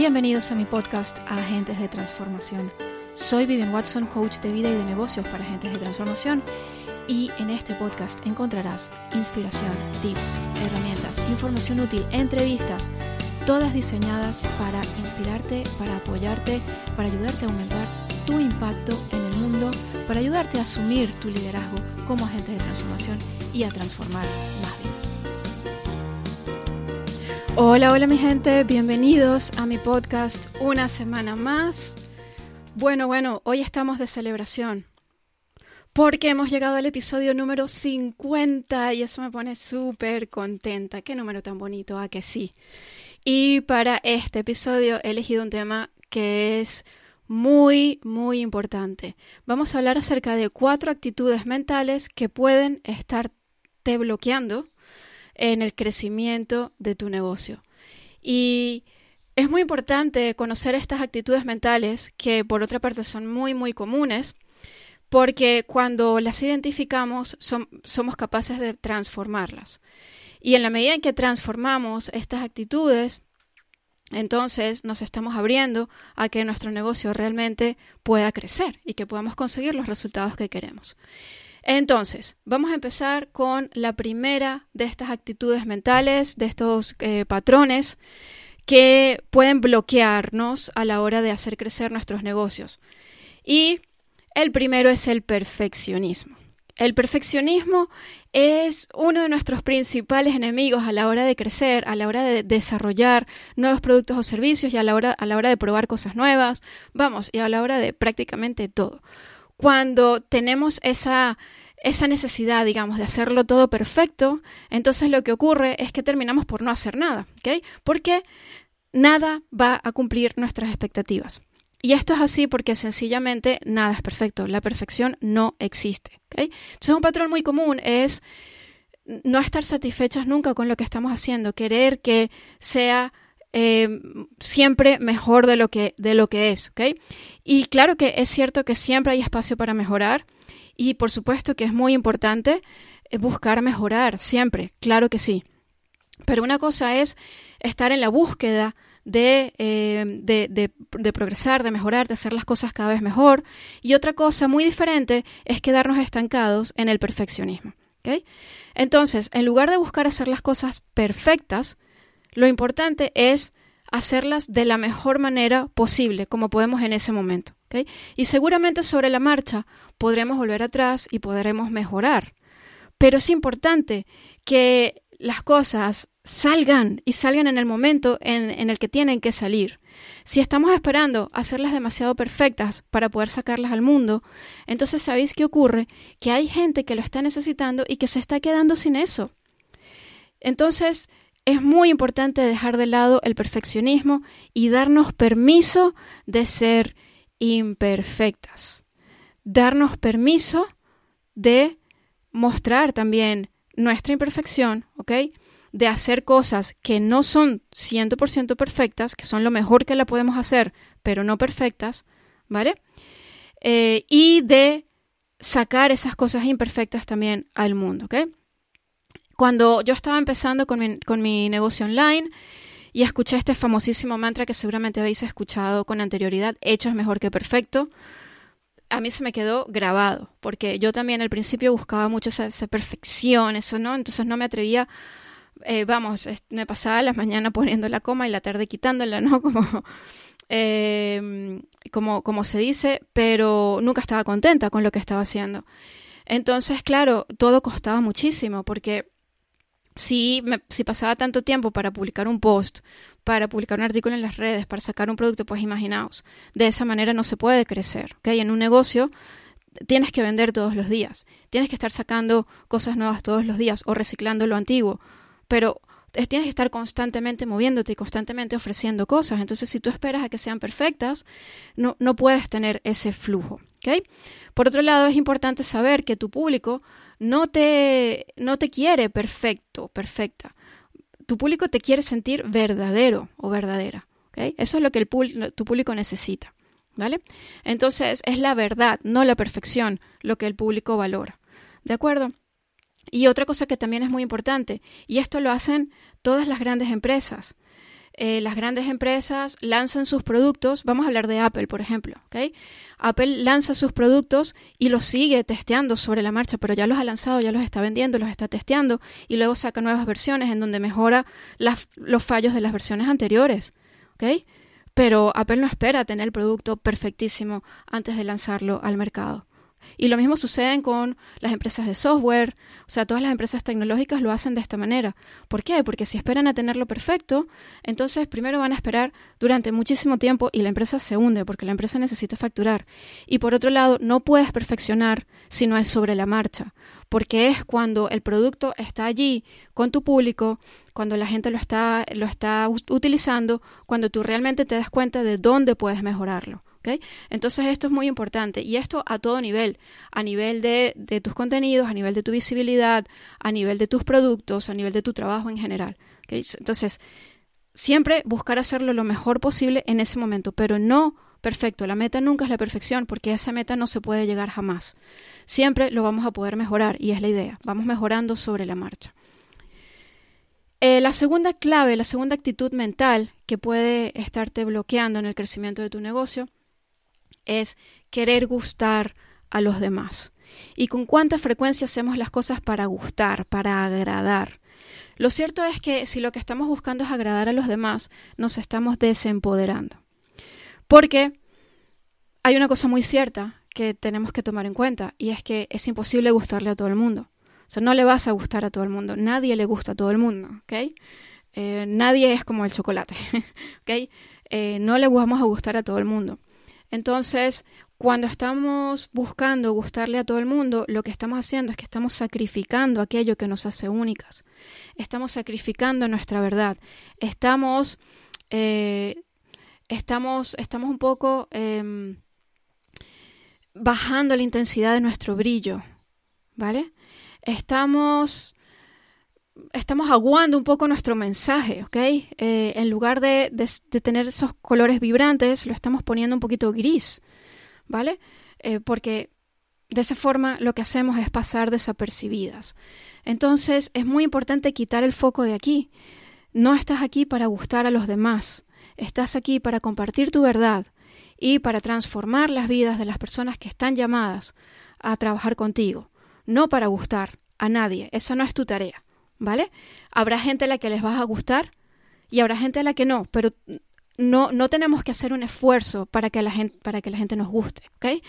Bienvenidos a mi podcast Agentes de Transformación. Soy Vivian Watson, coach de vida y de negocios para agentes de transformación y en este podcast encontrarás inspiración, tips, herramientas, información útil, entrevistas, todas diseñadas para inspirarte, para apoyarte, para ayudarte a aumentar tu impacto en el mundo, para ayudarte a asumir tu liderazgo como agente de transformación y a transformar más vidas. Hola, hola mi gente, bienvenidos a mi podcast una semana más. Bueno, bueno, hoy estamos de celebración porque hemos llegado al episodio número 50 y eso me pone súper contenta. Qué número tan bonito, ¿a que sí? Y para este episodio he elegido un tema que es muy, muy importante. Vamos a hablar acerca de cuatro actitudes mentales que pueden estarte bloqueando en el crecimiento de tu negocio. Y es muy importante conocer estas actitudes mentales que por otra parte son muy, muy comunes, porque cuando las identificamos somos capaces de transformarlas. Y en la medida en que transformamos estas actitudes, entonces nos estamos abriendo a que nuestro negocio realmente pueda crecer y que podamos conseguir los resultados que queremos. Entonces, vamos a empezar con la primera de estas actitudes mentales, de estos eh, patrones que pueden bloquearnos a la hora de hacer crecer nuestros negocios. Y el primero es el perfeccionismo. El perfeccionismo es uno de nuestros principales enemigos a la hora de crecer, a la hora de desarrollar nuevos productos o servicios y a la hora, a la hora de probar cosas nuevas, vamos, y a la hora de prácticamente todo cuando tenemos esa, esa necesidad, digamos, de hacerlo todo perfecto, entonces lo que ocurre es que terminamos por no hacer nada, ¿ok? Porque nada va a cumplir nuestras expectativas. Y esto es así porque sencillamente nada es perfecto, la perfección no existe. ¿ok? Entonces un patrón muy común es no estar satisfechas nunca con lo que estamos haciendo, querer que sea eh, siempre mejor de lo que, de lo que es, ¿ok? Y claro que es cierto que siempre hay espacio para mejorar y por supuesto que es muy importante eh, buscar mejorar, siempre, claro que sí. Pero una cosa es estar en la búsqueda de, eh, de, de, de, progresar, de mejorar, de hacer las cosas cada vez mejor. Y otra cosa muy diferente es quedarnos estancados en el perfeccionismo. ¿okay? Entonces, en lugar de buscar hacer las cosas perfectas, lo importante es hacerlas de la mejor manera posible, como podemos en ese momento. Y seguramente sobre la marcha podremos volver atrás y podremos mejorar. Pero es importante que las cosas salgan y salgan en el momento en, en, el que tienen que salir. Si estamos esperando hacerlas demasiado perfectas para poder sacarlas al mundo, entonces ¿sabéis qué ocurre? Que hay gente que lo está necesitando y que se está quedando sin eso. Entonces, es muy importante dejar de lado el perfeccionismo y darnos permiso de ser imperfectas. Darnos permiso de mostrar también nuestra imperfección, ¿ok? De hacer cosas que no son 100% perfectas, que son lo mejor que la podemos hacer, pero no perfectas, ¿vale? Eh, y de sacar esas cosas imperfectas también al mundo, ¿ok? Cuando yo estaba empezando con mi, con mi negocio online y escuché este famosísimo mantra que seguramente habéis escuchado con anterioridad, hecho es mejor que perfecto, a mí se me quedó grabado, porque yo también al principio buscaba mucho esa, perfección, eso, ¿no? Entonces no me atrevía, eh, vamos, me pasaba las mañanas poniendo la coma y la tarde quitándola, ¿no? Como, eh, como, como se dice, pero nunca estaba contenta con lo que estaba haciendo. Entonces, claro, todo costaba muchísimo, porque si, me, si pasaba tanto tiempo para publicar un post, para publicar un artículo en las redes, para sacar un producto, pues imaginaos, de esa manera no se puede crecer. ¿okay? En un negocio tienes que vender todos los días, tienes que estar sacando cosas nuevas todos los días o reciclando lo antiguo, pero tienes que estar constantemente moviéndote y constantemente ofreciendo cosas. Entonces, si tú esperas a que sean perfectas, no, no puedes tener ese flujo. Por otro lado, es importante saber que tu público no te, no te quiere perfecto, perfecta. Tu público te quiere sentir verdadero o verdadera. ¿okay? Eso es lo que el, tu público necesita. ¿Vale? Entonces, es la verdad, no la perfección, lo que el público valora. ¿De acuerdo? Y otra cosa que también es muy importante, y esto lo hacen todas las grandes empresas. Eh, las grandes empresas lanzan sus productos, vamos a hablar de Apple, por ejemplo. Apple lanza sus productos y los sigue testeando sobre la marcha, pero ya los ha lanzado, ya los está vendiendo, los está testeando y luego saca nuevas versiones en donde mejora los fallos de las versiones anteriores. Pero Apple no espera tener el producto perfectísimo antes de lanzarlo al mercado. Y lo mismo sucede con las empresas de software, o sea, todas las empresas tecnológicas lo hacen de esta manera. ¿Por qué? Porque si esperan a tenerlo perfecto, entonces primero van a esperar durante muchísimo tiempo y la empresa se hunde porque la empresa necesita facturar. Y por otro lado, no puedes perfeccionar si no es sobre la marcha, porque es cuando el producto está allí con tu público, cuando la gente lo está, lo está utilizando, cuando tú realmente te das cuenta de dónde puedes mejorarlo. Entonces esto es muy importante y esto a todo nivel, a nivel de, tus contenidos, a nivel de tu visibilidad, a nivel de tus productos, a nivel de tu trabajo en general. Entonces, siempre buscar hacerlo lo mejor posible en ese momento, pero no perfecto. La meta nunca es la perfección porque esa meta no se puede llegar jamás. Siempre lo vamos a poder mejorar y es la idea. Vamos mejorando sobre la marcha. Eh, la segunda clave, la segunda actitud mental que puede estarte bloqueando en el crecimiento de tu negocio es querer gustar a los demás. ¿Y con cuánta frecuencia hacemos las cosas para gustar, para agradar? Lo cierto es que si lo que estamos buscando es agradar a los demás, nos estamos desempoderando. Porque hay una cosa muy cierta que tenemos que tomar en cuenta y es que es imposible gustarle a todo el mundo. O sea, no le vas a gustar a todo el mundo. Nadie le gusta a todo el mundo, ¿ok? Eh, nadie es como el chocolate, ¿ok? Eh, no le vamos a gustar a todo el mundo. Entonces, cuando estamos buscando gustarle a todo el mundo, lo que estamos haciendo es que estamos sacrificando aquello que nos hace únicas. Estamos sacrificando nuestra verdad. Estamos, eh, estamos, estamos un poco em, bajando la intensidad de nuestro brillo, ¿vale? Estamos estamos aguando un poco nuestro mensaje, ¿ok? Eh, en lugar de, tener esos colores vibrantes, lo estamos poniendo un poquito gris, ¿vale? Eh, porque de esa forma lo que hacemos es pasar desapercibidas. Entonces es muy importante quitar el foco de aquí. No estás aquí para gustar a los demás, estás aquí para compartir tu verdad y para transformar las vidas de las personas que están llamadas a trabajar contigo, no para gustar a nadie. Esa no es tu tarea. ¿Vale? Habrá gente a la que les vas a gustar y habrá gente a la que no, pero no, no tenemos que hacer un esfuerzo para que, la gente, para que la gente nos guste, ¿ok?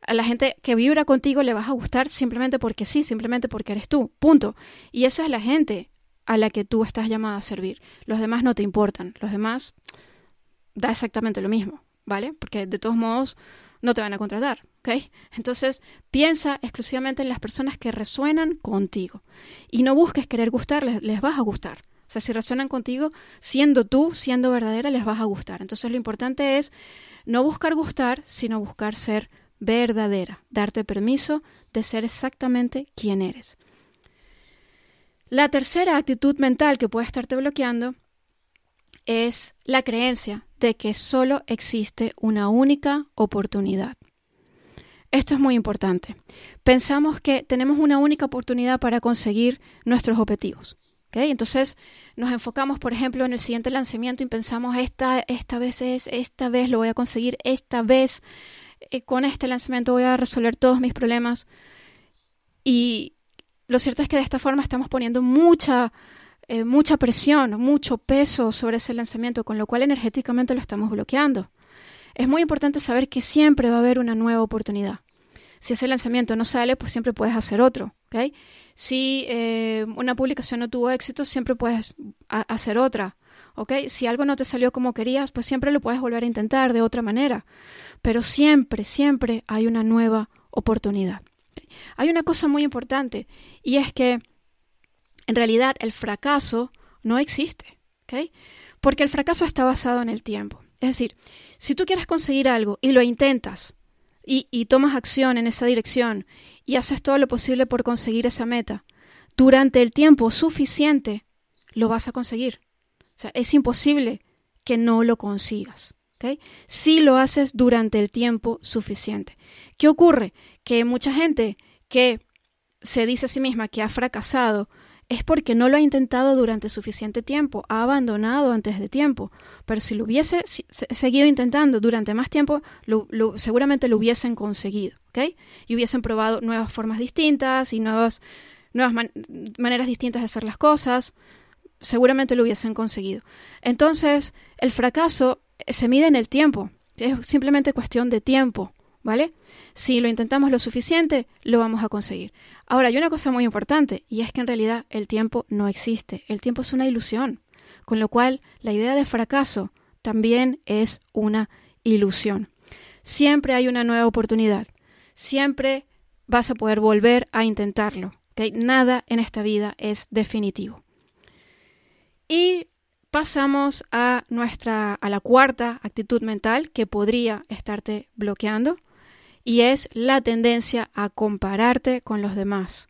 A la gente que vibra contigo le vas a gustar simplemente porque sí, simplemente porque eres tú, punto. Y esa es la gente a la que tú estás llamada a servir. Los demás no te importan, los demás da exactamente lo mismo, ¿vale? Porque de todos modos no te van a contratar, Entonces piensa exclusivamente en las personas que resuenan contigo y no busques querer gustarles, les vas a gustar. O sea, si resuenan contigo, siendo tú, siendo verdadera, les vas a gustar. Entonces lo importante es no buscar gustar, sino buscar ser verdadera, darte permiso de ser exactamente quien eres. La tercera actitud mental que puede estarte bloqueando es la creencia de que solo existe una única oportunidad. Esto es muy importante. Pensamos que tenemos una única oportunidad para conseguir nuestros objetivos. Entonces nos enfocamos, por ejemplo, en el siguiente lanzamiento y pensamos, esta, esta vez es, esta vez lo voy a conseguir, esta vez eh, con este lanzamiento voy a resolver todos mis problemas. Y lo cierto es que de esta forma estamos poniendo mucha eh, mucha presión, mucho peso sobre ese lanzamiento, con lo cual energéticamente lo estamos bloqueando. Es muy importante saber que siempre va a haber una nueva oportunidad. Si ese lanzamiento no sale, pues siempre puedes hacer otro. ¿okay? Si eh, una publicación no tuvo éxito, siempre puedes hacer otra. ¿okay? Si algo no te salió como querías, pues siempre lo puedes volver a intentar de otra manera. Pero siempre, siempre hay una nueva oportunidad. Hay una cosa muy importante y es que en realidad el fracaso no existe. Porque el fracaso está basado en el tiempo. Es decir, si tú quieres conseguir algo y lo intentas y, tomas acción en esa dirección y haces todo lo posible por conseguir esa meta, durante el tiempo suficiente lo vas a conseguir. O sea, es imposible que no lo consigas. ¿okay? Si lo haces durante el tiempo suficiente. ¿Qué ocurre? Que mucha gente que se dice a sí misma que ha fracasado es porque no lo ha intentado durante suficiente tiempo, ha abandonado antes de tiempo. Pero si lo hubiese seguido intentando durante más tiempo, seguramente lo hubiesen conseguido, ¿ok? Y hubiesen probado nuevas formas distintas y nuevas, nuevas maneras distintas de hacer las cosas. Seguramente lo hubiesen conseguido. Entonces, el fracaso se mide en el tiempo. Es simplemente cuestión de tiempo, ¿vale? Si lo intentamos lo suficiente, lo vamos a conseguir. Ahora, hay una cosa muy importante, y es que en realidad el tiempo no existe. El tiempo es una ilusión. Con lo cual, la idea de fracaso también es una ilusión. Siempre hay una nueva oportunidad. Siempre vas a poder volver a intentarlo. Nada en esta vida es definitivo. Y pasamos a nuestra a la cuarta actitud mental que podría estarte bloqueando y es la tendencia a compararte con los demás.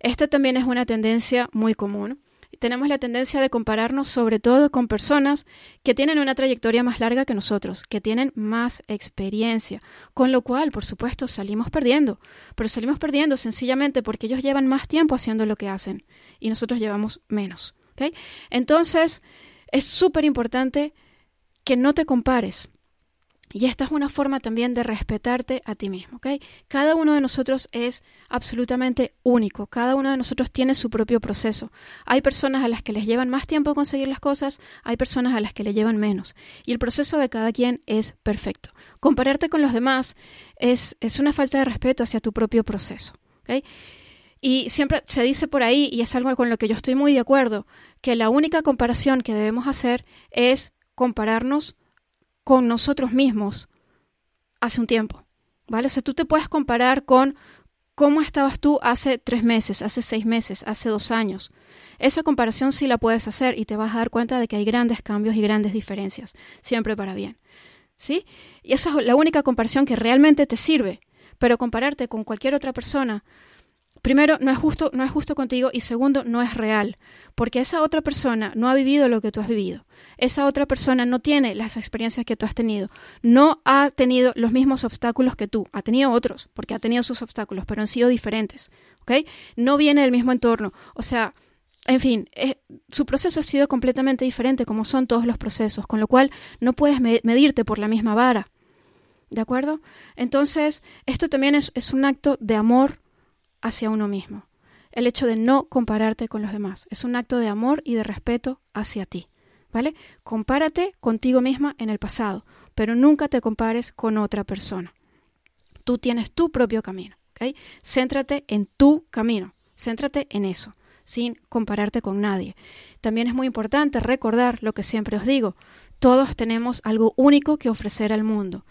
Esta también es una tendencia muy común. Tenemos la tendencia de compararnos sobre todo con personas que tienen una trayectoria más larga que nosotros, que tienen más experiencia, con lo cual, por supuesto, salimos perdiendo, pero salimos perdiendo sencillamente porque ellos llevan más tiempo haciendo lo que hacen y nosotros llevamos menos. Entonces, es súper importante que no te compares. Y esta es una forma también de respetarte a ti mismo, ¿ok? Cada uno de nosotros es absolutamente único, cada uno de nosotros tiene su propio proceso. Hay personas a las que les llevan más tiempo conseguir las cosas, hay personas a las que le llevan menos. Y el proceso de cada quien es perfecto. Compararte con los demás es, es una falta de respeto hacia tu propio proceso, ¿ok? Y siempre se dice por ahí, y es algo con lo que yo estoy muy de acuerdo, que la única comparación que debemos hacer es compararnos con nosotros mismos hace un tiempo, ¿vale? O sea, tú te puedes comparar con cómo estabas tú hace tres meses, hace seis meses, hace dos años. Esa comparación sí la puedes hacer y te vas a dar cuenta de que hay grandes cambios y grandes diferencias, siempre para bien, ¿sí? Y esa es la única comparación que realmente te sirve, pero compararte con cualquier otra persona primero, no es justo, no es justo contigo y segundo, no es real, porque esa otra persona no ha vivido lo que tú has vivido. Esa otra persona no tiene las experiencias que tú has tenido, no ha tenido los mismos obstáculos que tú, ha tenido otros, porque ha tenido sus obstáculos, pero han sido diferentes. No viene del mismo entorno, o sea, en fin, eh, su proceso ha sido completamente diferente, como son todos los procesos, con lo cual no puedes medirte por la misma vara. ¿De acuerdo? Entonces, esto también es, es un acto de amor hacia uno mismo. El hecho de no compararte con los demás. Es un acto de amor y de respeto hacia ti. ¿Vale? Compárate contigo misma en el pasado, pero nunca te compares con otra persona. Tú tienes tu propio camino. Céntrate en tu camino. Céntrate en eso, sin compararte con nadie. También es muy importante recordar lo que siempre os digo. Todos tenemos algo único que ofrecer al mundo.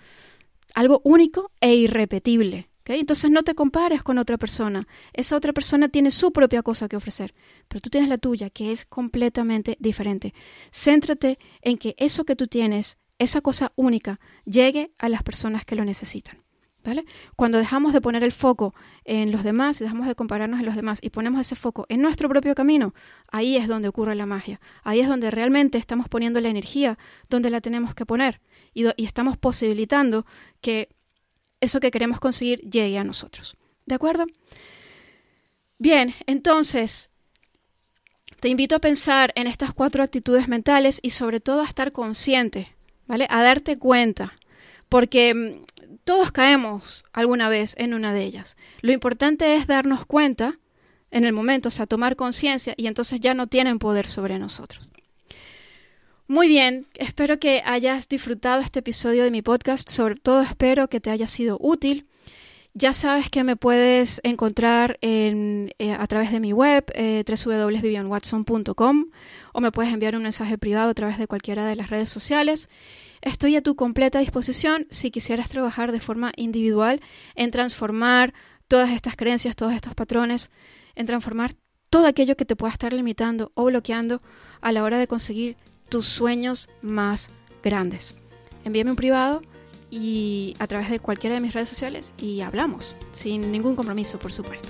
Algo único e irrepetible. Entonces no te compares con otra persona. Esa otra persona tiene su propia cosa que ofrecer, pero tú tienes la tuya, que es completamente diferente. Céntrate en que eso que tú tienes, esa cosa única, llegue a las personas que lo necesitan. ¿Vale? Cuando dejamos de poner el foco en los demás, dejamos de compararnos en los demás y ponemos ese foco en nuestro propio camino, ahí es donde ocurre la magia. Ahí es donde realmente estamos poniendo la energía donde la tenemos que poner y, y estamos posibilitando que eso que queremos conseguir llegue a nosotros. ¿De acuerdo? Bien, entonces, te invito a pensar en estas cuatro actitudes mentales y sobre todo a estar consciente, ¿vale? A darte cuenta, porque mm, todos caemos alguna vez en una de ellas. Lo importante es darnos cuenta en el momento, o sea, tomar conciencia y entonces ya no tienen poder sobre nosotros. Muy bien, espero que hayas disfrutado este episodio de mi podcast, sobre todo espero que te haya sido útil. Ya sabes que me puedes encontrar en, eh, a través de mi web, eh, www.vivianwatson.com, o me puedes enviar un mensaje privado a través de cualquiera de las redes sociales. Estoy a tu completa disposición si quisieras trabajar de forma individual en transformar todas estas creencias, todos estos patrones, en transformar todo aquello que te pueda estar limitando o bloqueando a la hora de conseguir tus sueños más grandes. Envíame un privado y a través de cualquiera de mis redes sociales y hablamos, sin ningún compromiso, por supuesto.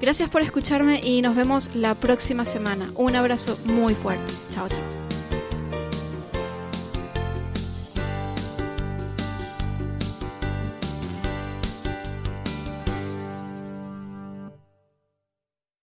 Gracias por escucharme y nos vemos la próxima semana. Un abrazo muy fuerte. Chao, chao.